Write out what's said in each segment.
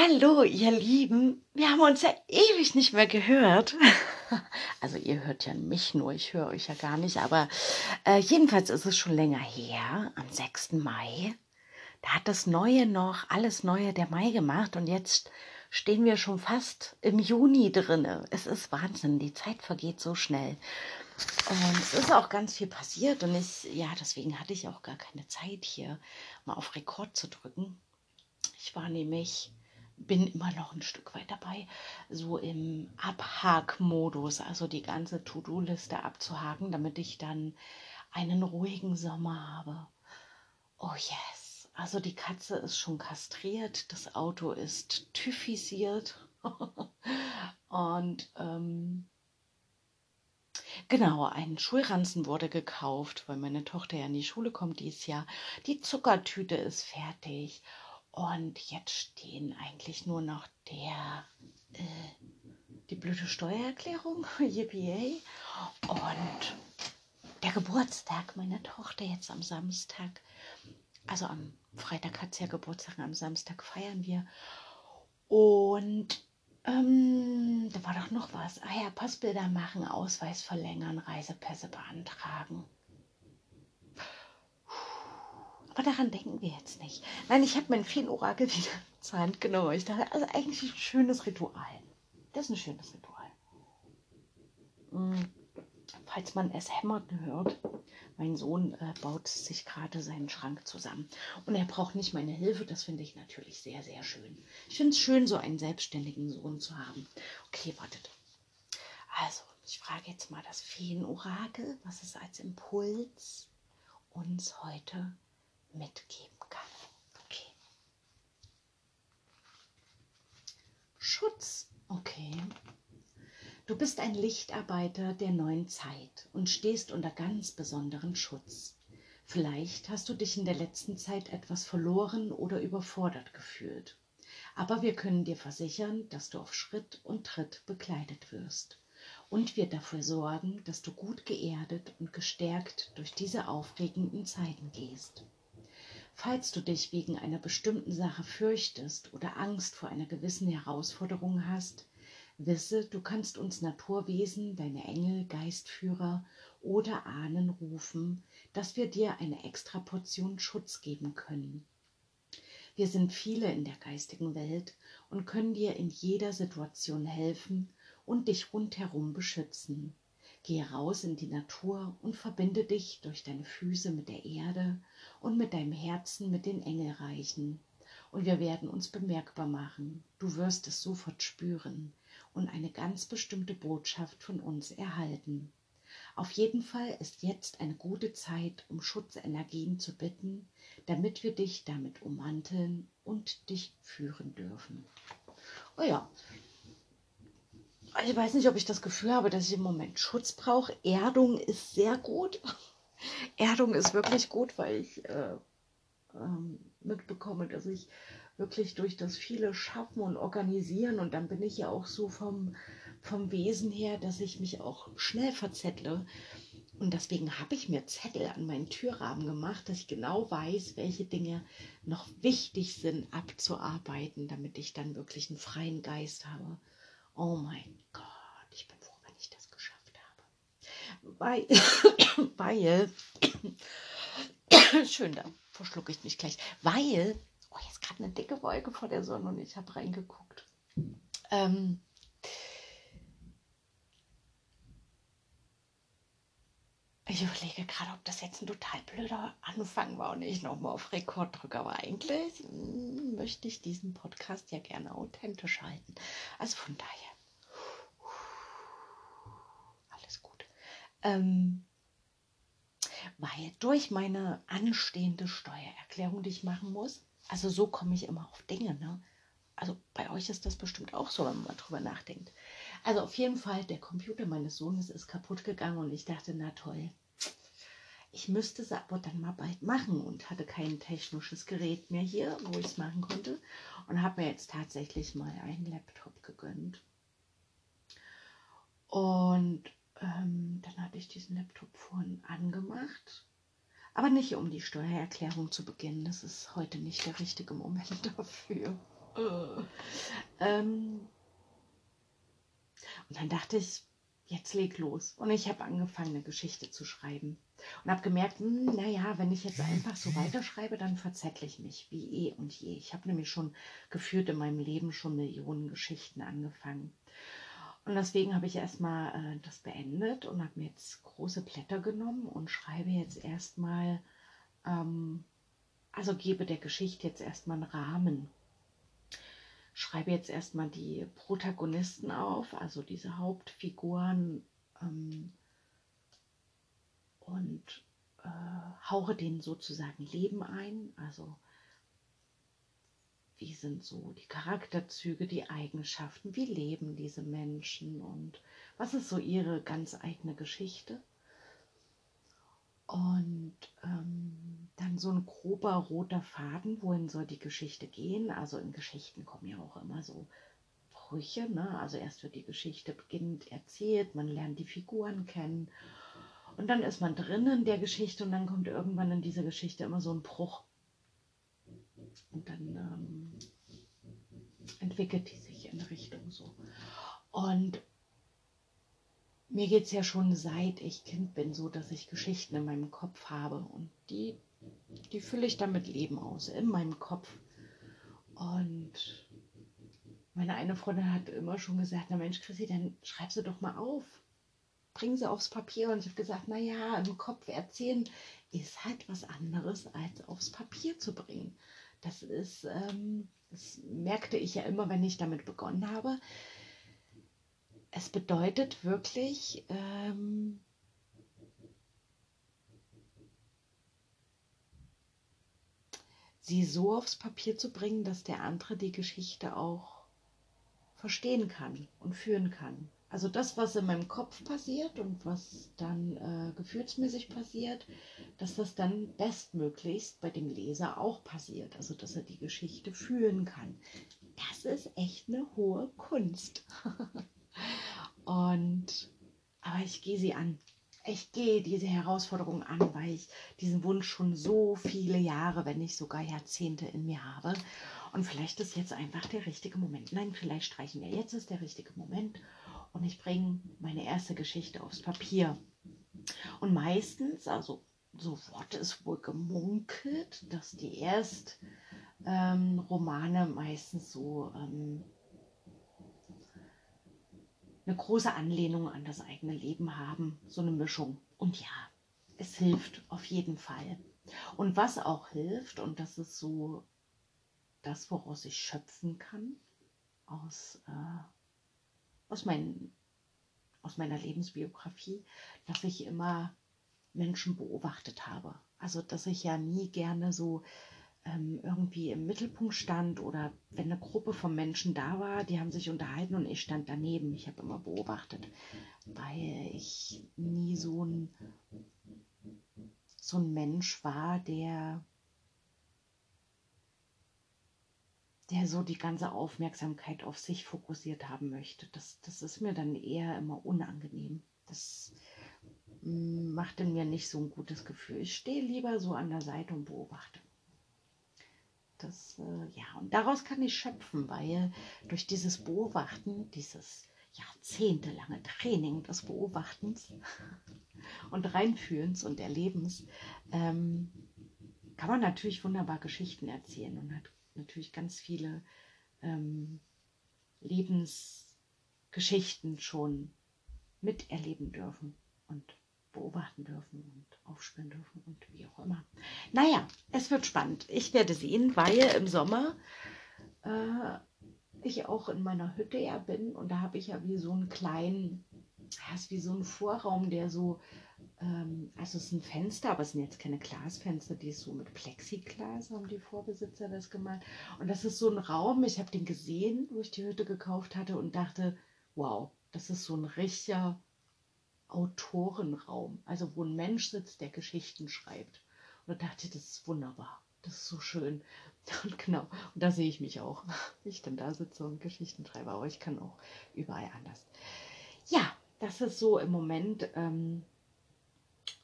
Hallo, ihr Lieben. Wir haben uns ja ewig nicht mehr gehört. Also ihr hört ja mich nur, ich höre euch ja gar nicht. Aber äh, jedenfalls ist es schon länger her, am 6. Mai. Da hat das Neue noch, alles Neue der Mai gemacht. Und jetzt stehen wir schon fast im Juni drinne. Es ist Wahnsinn, die Zeit vergeht so schnell. Und es ist auch ganz viel passiert. Und ich, ja, deswegen hatte ich auch gar keine Zeit hier mal auf Rekord zu drücken. Ich war nämlich bin immer noch ein Stück weit dabei, so im Abhakmodus, also die ganze To-Do-Liste abzuhaken, damit ich dann einen ruhigen Sommer habe. Oh yes. Also die Katze ist schon kastriert, das Auto ist typhisiert und ähm, Genau, ein Schulranzen wurde gekauft, weil meine Tochter ja in die Schule kommt dieses Jahr. Die Zuckertüte ist fertig und jetzt stehen eigentlich nur noch der, äh, die blöde Steuererklärung, yippie, und der Geburtstag meiner Tochter jetzt am Samstag. Also am Freitag hat sie ja Geburtstag, am Samstag feiern wir. Und ähm, da war doch noch was. Ah ja, Passbilder machen, Ausweis verlängern, Reisepässe beantragen. Aber daran denken wir jetzt nicht. Nein, ich habe mein Feenorakel wieder zur Hand genommen. Ich dachte, also eigentlich ein schönes Ritual. Das ist ein schönes Ritual. Hm, falls man es hämmert hört, mein Sohn äh, baut sich gerade seinen Schrank zusammen. Und er braucht nicht meine Hilfe. Das finde ich natürlich sehr, sehr schön. Ich finde es schön, so einen selbstständigen Sohn zu haben. Okay, wartet. Also, ich frage jetzt mal das Feenorakel, was es als Impuls uns heute mitgeben kann. Okay. Schutz. Okay. Du bist ein Lichtarbeiter der neuen Zeit und stehst unter ganz besonderen Schutz. Vielleicht hast du dich in der letzten Zeit etwas verloren oder überfordert gefühlt. Aber wir können dir versichern, dass du auf Schritt und Tritt begleitet wirst. Und wir dafür sorgen, dass du gut geerdet und gestärkt durch diese aufregenden Zeiten gehst. Falls du dich wegen einer bestimmten Sache fürchtest oder Angst vor einer gewissen Herausforderung hast, wisse, du kannst uns Naturwesen, deine Engel, Geistführer oder Ahnen rufen, dass wir dir eine extra Portion Schutz geben können. Wir sind viele in der geistigen Welt und können dir in jeder Situation helfen und dich rundherum beschützen. Gehe raus in die Natur und verbinde dich durch deine Füße mit der Erde und mit deinem Herzen mit den Engelreichen. Und wir werden uns bemerkbar machen. Du wirst es sofort spüren und eine ganz bestimmte Botschaft von uns erhalten. Auf jeden Fall ist jetzt eine gute Zeit, um Schutzenergien zu bitten, damit wir dich damit ummanteln und dich führen dürfen. Oh ja, ich weiß nicht, ob ich das Gefühl habe, dass ich im Moment Schutz brauche. Erdung ist sehr gut. Erdung ist wirklich gut, weil ich äh, ähm, mitbekomme, dass ich wirklich durch das viele Schaffen und Organisieren und dann bin ich ja auch so vom, vom Wesen her, dass ich mich auch schnell verzettle. Und deswegen habe ich mir Zettel an meinen Türrahmen gemacht, dass ich genau weiß, welche Dinge noch wichtig sind abzuarbeiten, damit ich dann wirklich einen freien Geist habe. Oh mein Gott, ich bin froh, wenn ich das geschafft habe. Weil, weil, schön, da verschlucke ich mich gleich. Weil, oh, jetzt gerade eine dicke Wolke vor der Sonne und ich habe reingeguckt. Ähm, Ich überlege gerade, ob das jetzt ein total blöder Anfang war und ich nochmal auf Rekord drücke. Aber eigentlich hm, möchte ich diesen Podcast ja gerne authentisch halten. Also von daher, alles gut. Ähm, weil durch meine anstehende Steuererklärung, die ich machen muss, also so komme ich immer auf Dinge, ne? Also bei euch ist das bestimmt auch so, wenn man mal drüber nachdenkt. Also auf jeden Fall, der Computer meines Sohnes ist kaputt gegangen und ich dachte, na toll, ich müsste es aber dann mal bald machen und hatte kein technisches Gerät mehr hier, wo ich es machen konnte und habe mir jetzt tatsächlich mal einen Laptop gegönnt. Und ähm, dann hatte ich diesen Laptop vorhin angemacht, aber nicht um die Steuererklärung zu beginnen. Das ist heute nicht der richtige Moment dafür. Äh. Ähm, und dann dachte ich, jetzt leg los. Und ich habe angefangen, eine Geschichte zu schreiben. Und habe gemerkt, hm, naja, wenn ich jetzt einfach so weiterschreibe, dann verzettle ich mich, wie eh und je. Ich habe nämlich schon gefühlt in meinem Leben schon Millionen Geschichten angefangen. Und deswegen habe ich erstmal äh, das beendet und habe mir jetzt große Blätter genommen und schreibe jetzt erstmal, ähm, also gebe der Geschichte jetzt erstmal einen Rahmen schreibe jetzt erstmal die Protagonisten auf, also diese Hauptfiguren ähm, und äh, hauche denen sozusagen Leben ein. Also wie sind so die Charakterzüge, die Eigenschaften, wie leben diese Menschen und was ist so ihre ganz eigene Geschichte. Und ähm, dann so ein grober roter Faden, wohin soll die Geschichte gehen? Also in Geschichten kommen ja auch immer so Brüche. Ne? Also erst wird die Geschichte beginnend erzählt, man lernt die Figuren kennen. Und dann ist man drinnen in der Geschichte und dann kommt irgendwann in dieser Geschichte immer so ein Bruch. Und dann ähm, entwickelt die sich in Richtung so. Und mir geht es ja schon seit ich Kind bin so, dass ich Geschichten in meinem Kopf habe und die, die fülle ich dann mit Leben aus, in meinem Kopf. Und meine eine Freundin hat immer schon gesagt, na Mensch, Chrissy, dann schreib sie doch mal auf. Bring sie aufs Papier. Und ich habe gesagt, naja, im Kopf erzählen ist halt was anderes, als aufs Papier zu bringen. Das ist, ähm, das merkte ich ja immer, wenn ich damit begonnen habe es bedeutet wirklich, ähm, sie so aufs Papier zu bringen, dass der andere die Geschichte auch verstehen kann und führen kann. Also das, was in meinem Kopf passiert und was dann äh, gefühlsmäßig passiert, dass das dann bestmöglichst bei dem Leser auch passiert. Also dass er die Geschichte fühlen kann. Das ist echt eine hohe Kunst. Und aber ich gehe sie an. Ich gehe diese Herausforderung an, weil ich diesen Wunsch schon so viele Jahre, wenn nicht sogar Jahrzehnte in mir habe. Und vielleicht ist jetzt einfach der richtige Moment. Nein, vielleicht streichen wir. Jetzt ist der richtige Moment. Und ich bringe meine erste Geschichte aufs Papier. Und meistens, also so wurde es wohl gemunkelt, dass die erst ähm, meistens so ähm, eine große Anlehnung an das eigene Leben haben, so eine Mischung. Und ja, es hilft auf jeden Fall. Und was auch hilft, und das ist so das, woraus ich schöpfen kann, aus, äh, aus, mein, aus meiner Lebensbiografie, dass ich immer Menschen beobachtet habe. Also, dass ich ja nie gerne so ähm, irgendwie im Mittelpunkt stand oder wenn eine Gruppe von Menschen da war, die haben sich unterhalten und ich stand daneben. Ich habe immer beobachtet, weil ich nie so ein, so ein Mensch war, der, der so die ganze Aufmerksamkeit auf sich fokussiert haben möchte. Das, das ist mir dann eher immer unangenehm. Das mm, macht in mir nicht so ein gutes Gefühl. Ich stehe lieber so an der Seite und beobachte. Das, äh, ja, und daraus kann ich schöpfen, weil durch dieses Beobachten, dieses jahrzehntelange Training des Beobachtens und Reinfühlens und Erlebens, ähm, kann man natürlich wunderbar Geschichten erzählen und hat natürlich ganz viele ähm, Lebensgeschichten schon miterleben dürfen und beobachten dürfen und aufspüren dürfen und wie auch immer. Naja, es wird spannend. Ich werde sehen, weil im Sommer äh, ich auch in meiner Hütte ja bin und da habe ich ja wie so einen kleinen, ja, ist wie so ein Vorraum, der so, ähm, also es ist ein Fenster, aber es sind jetzt keine Glasfenster, die ist so mit Plexiglas, haben die Vorbesitzer das gemalt. Und das ist so ein Raum, ich habe den gesehen, wo ich die Hütte gekauft hatte und dachte, wow, das ist so ein richtiger Autorenraum, also wo ein Mensch sitzt, der Geschichten schreibt. Und da dachte ich, das ist wunderbar, das ist so schön. Und genau, und da sehe ich mich auch, ich dann da sitze und Geschichten schreibe, aber ich kann auch überall anders. Ja, das ist so im Moment ähm,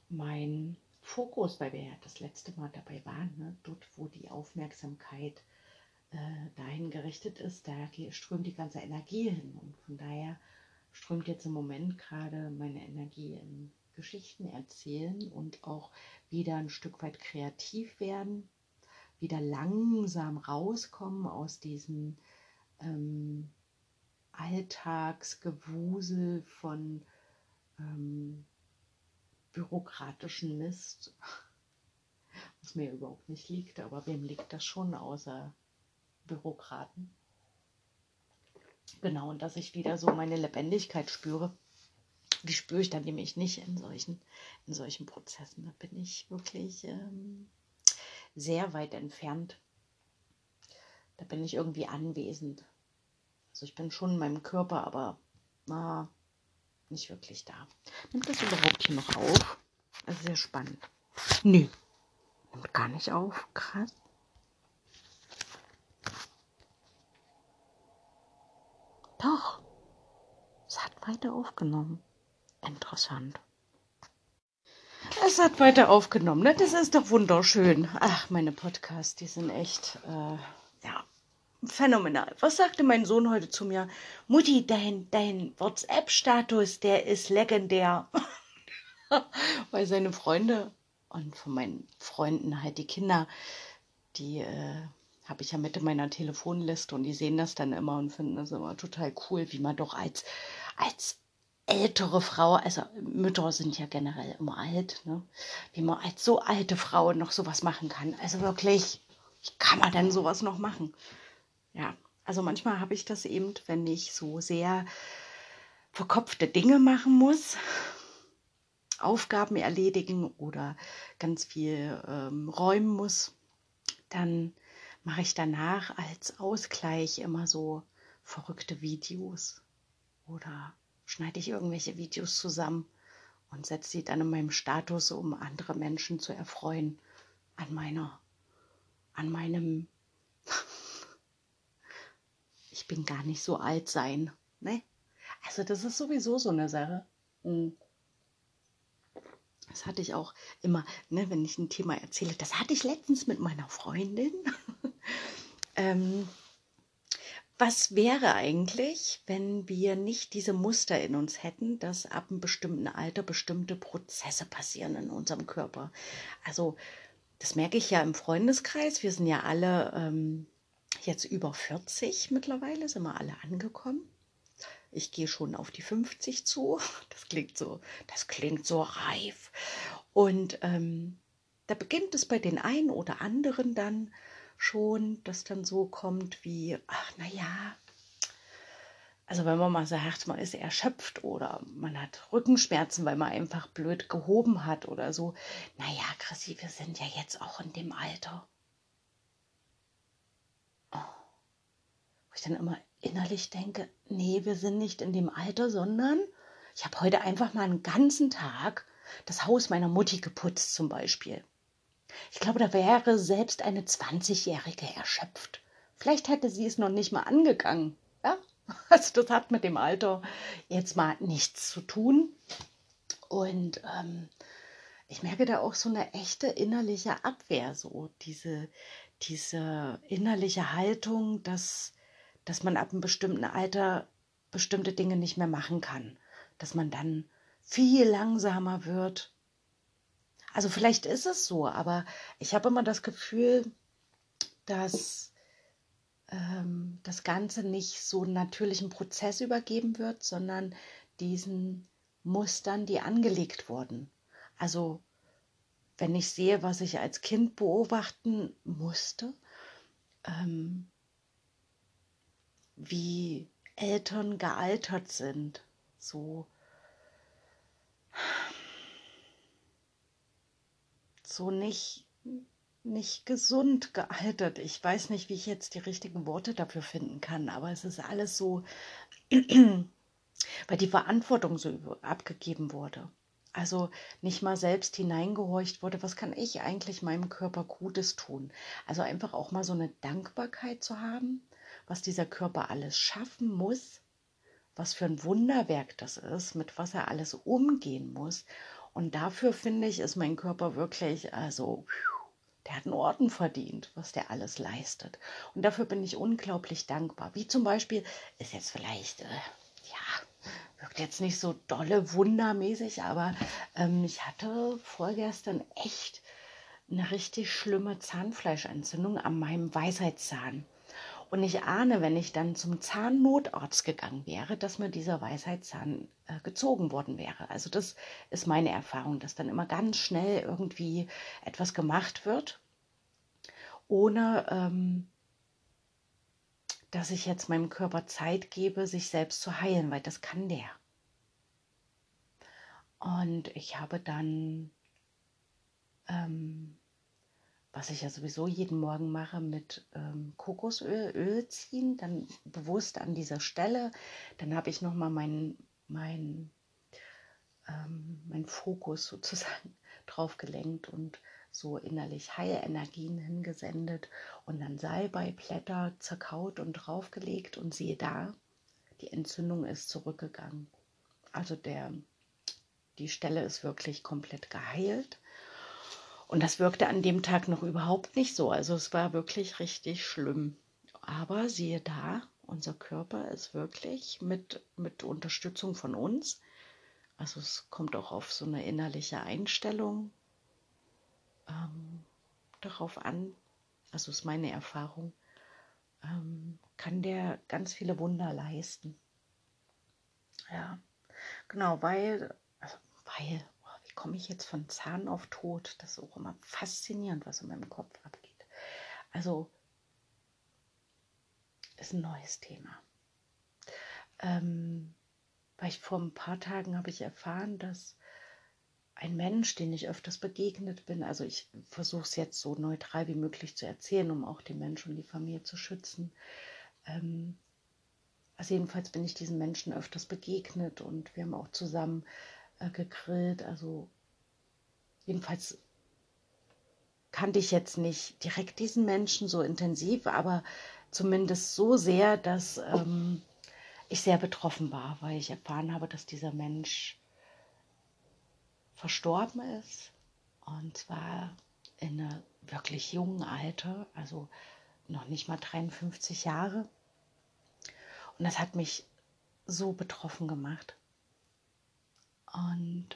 mein Fokus, weil wir ja das letzte Mal dabei waren, ne? dort, wo die Aufmerksamkeit äh, dahin gerichtet ist, da strömt die ganze Energie hin. Und von daher strömt jetzt im Moment gerade meine Energie in Geschichten erzählen und auch wieder ein Stück weit kreativ werden, wieder langsam rauskommen aus diesem ähm, Alltagsgewusel von ähm, bürokratischen Mist, was mir überhaupt nicht liegt, aber wem liegt das schon außer Bürokraten? Genau, und dass ich wieder so meine Lebendigkeit spüre. Die spüre ich dann nämlich nicht in solchen, in solchen Prozessen. Da bin ich wirklich ähm, sehr weit entfernt. Da bin ich irgendwie anwesend. Also ich bin schon in meinem Körper, aber na, nicht wirklich da. Nimmt das überhaupt hier noch auf? Das ist sehr spannend. Nö, nimmt gar nicht auf. Krass. Doch, es hat weiter aufgenommen. Interessant. Es hat weiter aufgenommen, ne? Das ist doch wunderschön. Ach, meine Podcasts, die sind echt, äh, phänomenal. Was sagte mein Sohn heute zu mir? Mutti, dein, dein WhatsApp-Status, der ist legendär. Weil seine Freunde und von meinen Freunden halt die Kinder, die äh, habe ich ja mit in meiner Telefonliste und die sehen das dann immer und finden das immer total cool, wie man doch als, als ältere Frau, also Mütter sind ja generell immer alt, ne? wie man als so alte Frau noch sowas machen kann. Also wirklich, wie kann man denn sowas noch machen? Ja, also manchmal habe ich das eben, wenn ich so sehr verkopfte Dinge machen muss, Aufgaben erledigen oder ganz viel ähm, räumen muss, dann mache ich danach als Ausgleich immer so verrückte Videos oder schneide ich irgendwelche Videos zusammen und setze sie dann in meinem Status, um andere Menschen zu erfreuen an meiner, an meinem ich bin gar nicht so alt sein. Ne? Also das ist sowieso so eine Sache. Hm. Das hatte ich auch immer, ne, wenn ich ein Thema erzähle. Das hatte ich letztens mit meiner Freundin. ähm, was wäre eigentlich, wenn wir nicht diese Muster in uns hätten, dass ab einem bestimmten Alter bestimmte Prozesse passieren in unserem Körper? Also, das merke ich ja im Freundeskreis. Wir sind ja alle ähm, jetzt über 40 mittlerweile, sind wir alle angekommen. Ich gehe schon auf die 50 zu. Das klingt so, das klingt so reif. Und ähm, da beginnt es bei den einen oder anderen dann schon, dass dann so kommt wie, ach naja, also wenn man mal sagt, man ist erschöpft oder man hat Rückenschmerzen, weil man einfach blöd gehoben hat oder so. Naja, Chrissy, wir sind ja jetzt auch in dem Alter. Wo ich dann immer innerlich denke, nee, wir sind nicht in dem Alter, sondern ich habe heute einfach mal einen ganzen Tag das Haus meiner Mutti geputzt zum Beispiel. Ich glaube, da wäre selbst eine 20-Jährige erschöpft. Vielleicht hätte sie es noch nicht mal angegangen. Ja? Also das hat mit dem Alter jetzt mal nichts zu tun. Und ähm, ich merke da auch so eine echte innerliche Abwehr, so diese, diese innerliche Haltung, dass dass man ab einem bestimmten Alter bestimmte Dinge nicht mehr machen kann, dass man dann viel langsamer wird. Also vielleicht ist es so, aber ich habe immer das Gefühl, dass ähm, das Ganze nicht so einen natürlichen Prozess übergeben wird, sondern diesen Mustern, die angelegt wurden. Also wenn ich sehe, was ich als Kind beobachten musste, ähm, wie Eltern gealtert sind. So, so nicht, nicht gesund gealtert. Ich weiß nicht, wie ich jetzt die richtigen Worte dafür finden kann, aber es ist alles so, weil die Verantwortung so abgegeben wurde. Also nicht mal selbst hineingehorcht wurde, was kann ich eigentlich meinem Körper Gutes tun? Also einfach auch mal so eine Dankbarkeit zu haben, was dieser Körper alles schaffen muss, was für ein Wunderwerk das ist, mit was er alles umgehen muss. Und dafür finde ich, ist mein Körper wirklich, also der hat einen Orden verdient, was der alles leistet. Und dafür bin ich unglaublich dankbar. Wie zum Beispiel, ist jetzt vielleicht, äh, ja, wirkt jetzt nicht so dolle, wundermäßig, aber ähm, ich hatte vorgestern echt eine richtig schlimme Zahnfleischentzündung an meinem Weisheitszahn. Und ich ahne, wenn ich dann zum Zahnnotarzt gegangen wäre, dass mir dieser Weisheitszahn äh, gezogen worden wäre. Also das ist meine Erfahrung, dass dann immer ganz schnell irgendwie etwas gemacht wird, ohne ähm, dass ich jetzt meinem Körper Zeit gebe, sich selbst zu heilen, weil das kann der. Und ich habe dann ähm, was ich ja sowieso jeden Morgen mache, mit ähm, Kokosöl Öl ziehen, dann bewusst an dieser Stelle. Dann habe ich nochmal meinen mein, ähm, mein Fokus sozusagen drauf gelenkt und so innerlich Heilenergien hingesendet und dann Salbeiblätter zerkaut und draufgelegt und siehe da, die Entzündung ist zurückgegangen. Also der, die Stelle ist wirklich komplett geheilt und das wirkte an dem Tag noch überhaupt nicht so. Also es war wirklich richtig schlimm. Aber siehe da, unser Körper ist wirklich mit, mit Unterstützung von uns. Also es kommt auch auf so eine innerliche Einstellung ähm, darauf an. Also ist meine Erfahrung. Ähm, kann der ganz viele Wunder leisten. Ja, genau, weil, also weil, komme ich jetzt von Zahn auf Tod? Das ist auch immer faszinierend, was in meinem Kopf abgeht. Also, ist ein neues Thema. Ähm, weil ich vor ein paar Tagen habe ich erfahren, dass ein Mensch, den ich öfters begegnet bin, also ich versuche es jetzt so neutral wie möglich zu erzählen, um auch den Menschen und die Familie zu schützen. Ähm, also jedenfalls bin ich diesen Menschen öfters begegnet und wir haben auch zusammen äh, gegrillt. Also jedenfalls kannte ich jetzt nicht direkt diesen Menschen so intensiv, aber zumindest so sehr, dass ähm, ich sehr betroffen war, weil ich erfahren habe, dass dieser Mensch verstorben ist. Und zwar in einem wirklich jungen Alter, also noch nicht mal 53 Jahre. Und das hat mich so betroffen gemacht. Und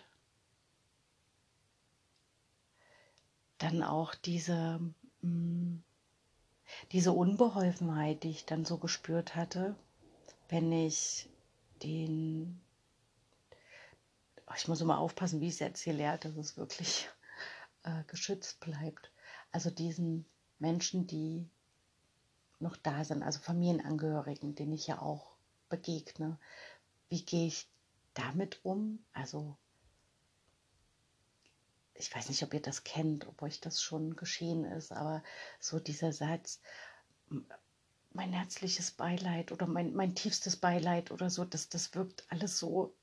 dann auch diese, mm, diese Unbeholfenheit, die ich dann so gespürt hatte, wenn ich den, oh, ich muss immer aufpassen, wie ich es erzähle, dass es wirklich äh, geschützt bleibt. Also diesen Menschen, die noch da sind, also Familienangehörigen, denen ich ja auch begegne, wie gehe ich damit um? Also ich weiß nicht, ob ihr das kennt, ob euch das schon geschehen ist, aber so dieser Satz, mein herzliches Beileid oder mein, mein tiefstes Beileid oder so, das, das wirkt alles so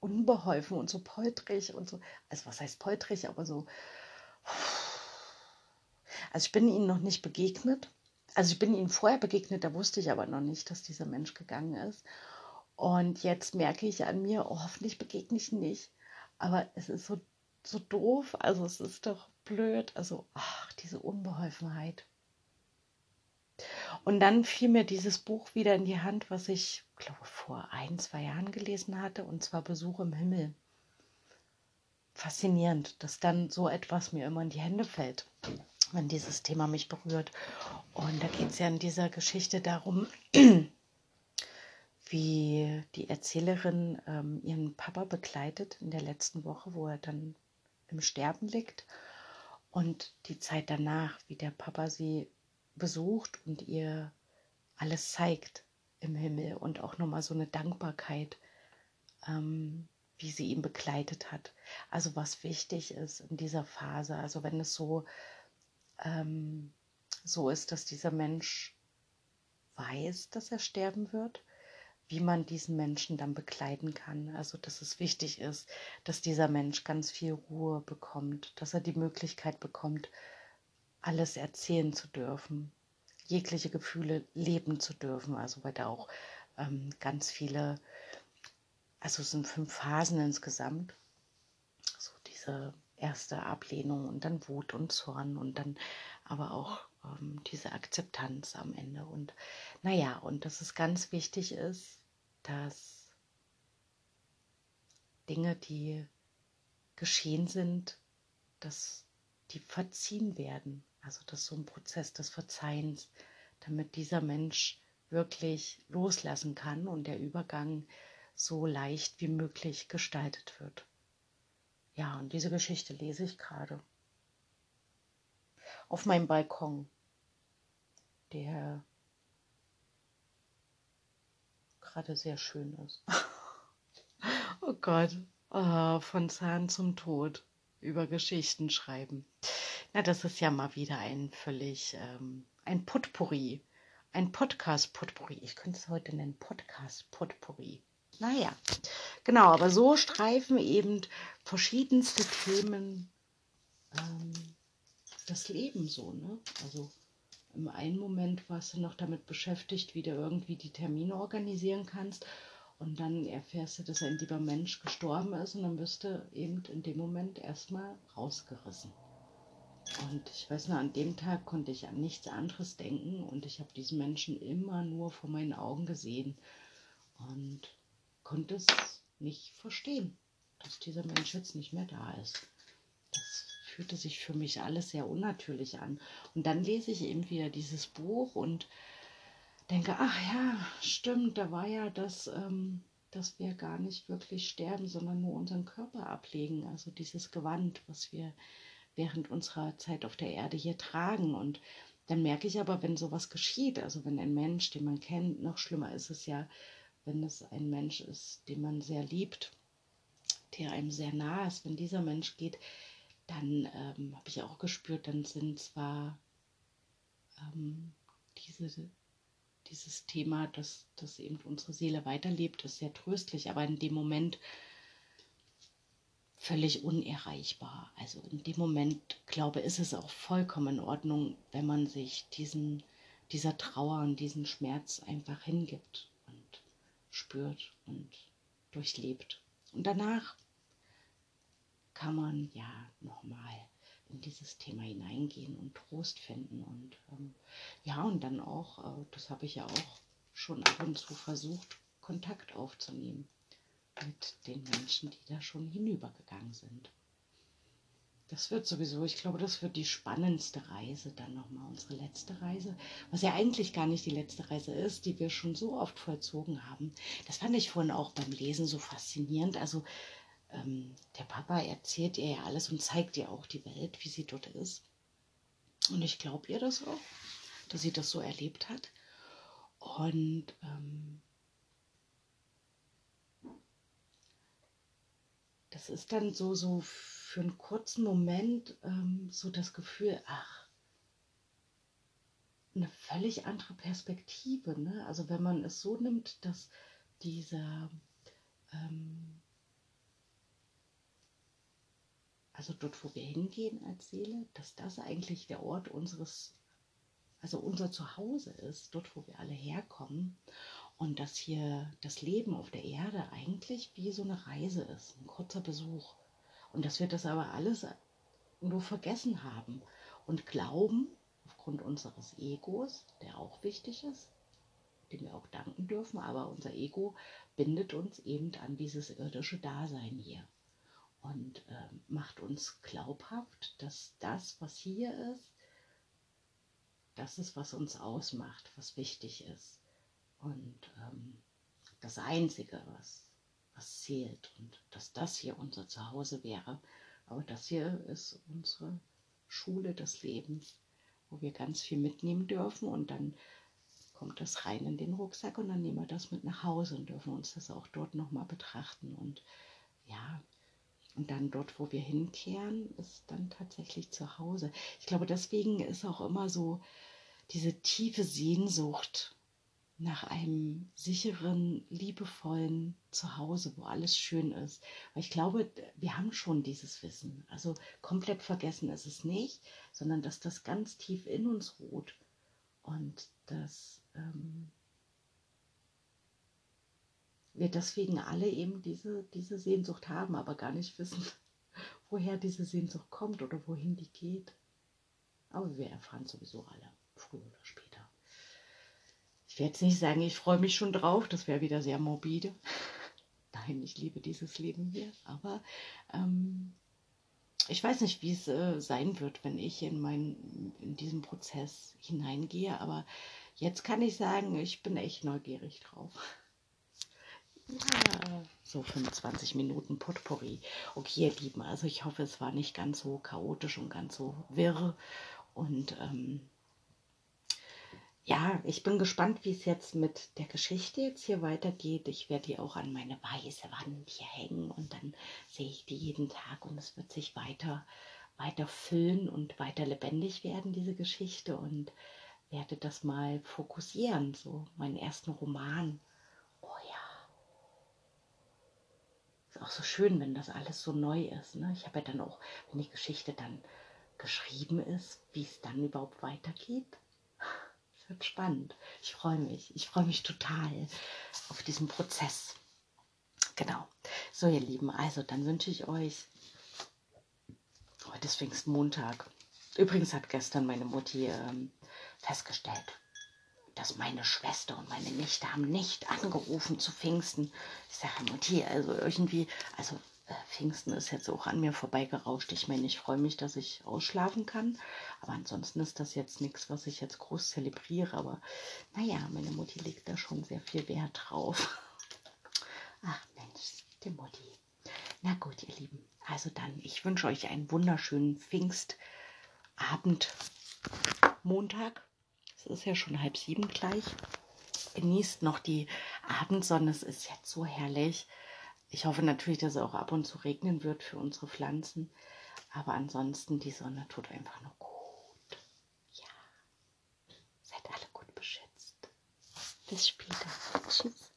unbeholfen und so poltrig und so, also was heißt poltrig, aber so. Also ich bin ihnen noch nicht begegnet. Also ich bin ihnen vorher begegnet, da wusste ich aber noch nicht, dass dieser Mensch gegangen ist. Und jetzt merke ich an mir, oh, hoffentlich begegne ich nicht. Aber es ist so, so doof. Also es ist doch blöd. Also, ach, diese Unbeholfenheit. Und dann fiel mir dieses Buch wieder in die Hand, was ich, glaube vor ein, zwei Jahren gelesen hatte, und zwar Besuch im Himmel. Faszinierend, dass dann so etwas mir immer in die Hände fällt, wenn dieses Thema mich berührt. Und da geht es ja in dieser Geschichte darum, wie die Erzählerin ähm, ihren Papa begleitet in der letzten Woche, wo er dann im Sterben liegt. Und die Zeit danach, wie der Papa sie besucht und ihr alles zeigt im Himmel und auch nochmal so eine Dankbarkeit, ähm, wie sie ihn begleitet hat. Also was wichtig ist in dieser Phase, also wenn es so, ähm, so ist, dass dieser Mensch weiß, dass er sterben wird, wie man diesen Menschen dann begleiten kann. Also, dass es wichtig ist, dass dieser Mensch ganz viel Ruhe bekommt, dass er die Möglichkeit bekommt, alles erzählen zu dürfen, jegliche Gefühle leben zu dürfen. Also, weil da auch ähm, ganz viele, also es sind fünf Phasen insgesamt. So diese erste Ablehnung und dann Wut und Zorn und dann aber auch ähm, diese Akzeptanz am Ende. Und naja, und dass es ganz wichtig ist, dass Dinge, die geschehen sind, dass die verziehen werden. Also dass so ein Prozess des Verzeihens, damit dieser Mensch wirklich loslassen kann und der Übergang so leicht wie möglich gestaltet wird. Ja, und diese Geschichte lese ich gerade auf meinem Balkon, der gerade sehr schön ist. oh Gott, oh, von Zahn zum Tod über Geschichten schreiben. Na, das ist ja mal wieder ein völlig ähm, ein Potpourri, ein Podcast-Potpourri. Ich könnte es heute nennen Podcast-Potpourri. Naja, genau, aber so streifen eben verschiedenste Themen ähm, das Leben so. Ne? Also im einen Moment warst du noch damit beschäftigt, wie du irgendwie die Termine organisieren kannst. Und dann erfährst du, dass ein lieber Mensch gestorben ist und dann wirst du eben in dem Moment erstmal rausgerissen. Und ich weiß noch, an dem Tag konnte ich an nichts anderes denken und ich habe diesen Menschen immer nur vor meinen Augen gesehen. Und konnte es nicht verstehen, dass dieser Mensch jetzt nicht mehr da ist. Fühlte sich für mich alles sehr unnatürlich an. Und dann lese ich eben wieder dieses Buch und denke, ach ja, stimmt, da war ja das, ähm, dass wir gar nicht wirklich sterben, sondern nur unseren Körper ablegen. Also dieses Gewand, was wir während unserer Zeit auf der Erde hier tragen. Und dann merke ich aber, wenn sowas geschieht, also wenn ein Mensch, den man kennt, noch schlimmer ist es ja, wenn es ein Mensch ist, den man sehr liebt, der einem sehr nah ist, wenn dieser Mensch geht, dann ähm, habe ich auch gespürt, dann sind zwar ähm, diese, dieses Thema, dass, dass eben unsere Seele weiterlebt, ist sehr tröstlich, aber in dem Moment völlig unerreichbar. Also in dem Moment, glaube ich, ist es auch vollkommen in Ordnung, wenn man sich diesen, dieser Trauer und diesen Schmerz einfach hingibt spürt und durchlebt. Und danach kann man ja nochmal in dieses Thema hineingehen und Trost finden. Und ähm, ja, und dann auch, äh, das habe ich ja auch schon ab und zu versucht, Kontakt aufzunehmen mit den Menschen, die da schon hinübergegangen sind. Das wird sowieso, ich glaube, das wird die spannendste Reise dann nochmal, unsere letzte Reise, was ja eigentlich gar nicht die letzte Reise ist, die wir schon so oft vollzogen haben. Das fand ich vorhin auch beim Lesen so faszinierend. Also ähm, der Papa erzählt ihr ja alles und zeigt ihr auch die Welt, wie sie dort ist. Und ich glaube ihr das auch, dass sie das so erlebt hat. Und ähm, das ist dann so, so für einen kurzen Moment ähm, so das Gefühl, ach, eine völlig andere Perspektive. Ne? Also wenn man es so nimmt, dass dieser, ähm, also dort, wo wir hingehen als Seele, dass das eigentlich der Ort unseres, also unser Zuhause ist, dort, wo wir alle herkommen. Und dass hier das Leben auf der Erde eigentlich wie so eine Reise ist, ein kurzer Besuch. Und dass wir das aber alles nur vergessen haben und glauben, aufgrund unseres Egos, der auch wichtig ist, dem wir auch danken dürfen, aber unser Ego bindet uns eben an dieses irdische Dasein hier und äh, macht uns glaubhaft, dass das, was hier ist, das ist, was uns ausmacht, was wichtig ist. Und ähm, das Einzige, was was zählt und dass das hier unser Zuhause wäre. Aber das hier ist unsere Schule des Lebens, wo wir ganz viel mitnehmen dürfen und dann kommt das rein in den Rucksack und dann nehmen wir das mit nach Hause und dürfen uns das auch dort nochmal betrachten. Und ja, und dann dort, wo wir hinkehren, ist dann tatsächlich zu Hause. Ich glaube, deswegen ist auch immer so diese tiefe Sehnsucht nach einem sicheren, liebevollen Zuhause, wo alles schön ist. Weil ich glaube, wir haben schon dieses Wissen. Also komplett vergessen ist es nicht, sondern dass das ganz tief in uns ruht und dass ähm, wir deswegen alle eben diese, diese Sehnsucht haben, aber gar nicht wissen, woher diese Sehnsucht kommt oder wohin die geht. Aber wir erfahren sowieso alle, früher oder später. Ich werde jetzt nicht sagen, ich freue mich schon drauf, das wäre wieder sehr morbide. Nein, ich liebe dieses Leben hier, aber ähm, ich weiß nicht, wie es äh, sein wird, wenn ich in, mein, in diesen Prozess hineingehe, aber jetzt kann ich sagen, ich bin echt neugierig drauf. So 25 Minuten Potpourri. Okay, ihr Lieben, also ich hoffe, es war nicht ganz so chaotisch und ganz so wirr. Und ähm, ja, ich bin gespannt, wie es jetzt mit der Geschichte jetzt hier weitergeht. Ich werde die auch an meine weiße Wand hier hängen und dann sehe ich die jeden Tag und es wird sich weiter, weiter füllen und weiter lebendig werden, diese Geschichte und werde das mal fokussieren, so meinen ersten Roman. Oh ja. Ist auch so schön, wenn das alles so neu ist. Ne? Ich habe ja dann auch, wenn die Geschichte dann geschrieben ist, wie es dann überhaupt weitergeht wird spannend. Ich freue mich. Ich freue mich total auf diesen Prozess. Genau. So, ihr Lieben, also dann wünsche ich euch heute ist Pfingstmontag. Übrigens hat gestern meine Mutti ähm, festgestellt, dass meine Schwester und meine Nichte haben nicht angerufen zu Pfingsten. Ich sage, Mutti, also irgendwie, also äh, Pfingsten ist jetzt auch an mir vorbeigerauscht. Ich meine, ich freue mich, dass ich ausschlafen kann. Aber ansonsten ist das jetzt nichts, was ich jetzt groß zelebriere. Aber naja, meine Mutti legt da schon sehr viel Wert drauf. Ach Mensch, die Mutti. Na gut, ihr Lieben. Also dann, ich wünsche euch einen wunderschönen Pfingstabend, Montag. Es ist ja schon halb sieben gleich. Genießt noch die Abendsonne. Es ist jetzt so herrlich. Ich hoffe natürlich, dass es auch ab und zu regnen wird für unsere Pflanzen. Aber ansonsten, die Sonne tut einfach nur gut. Ja. Seid alle gut beschützt. Bis später. Tschüss.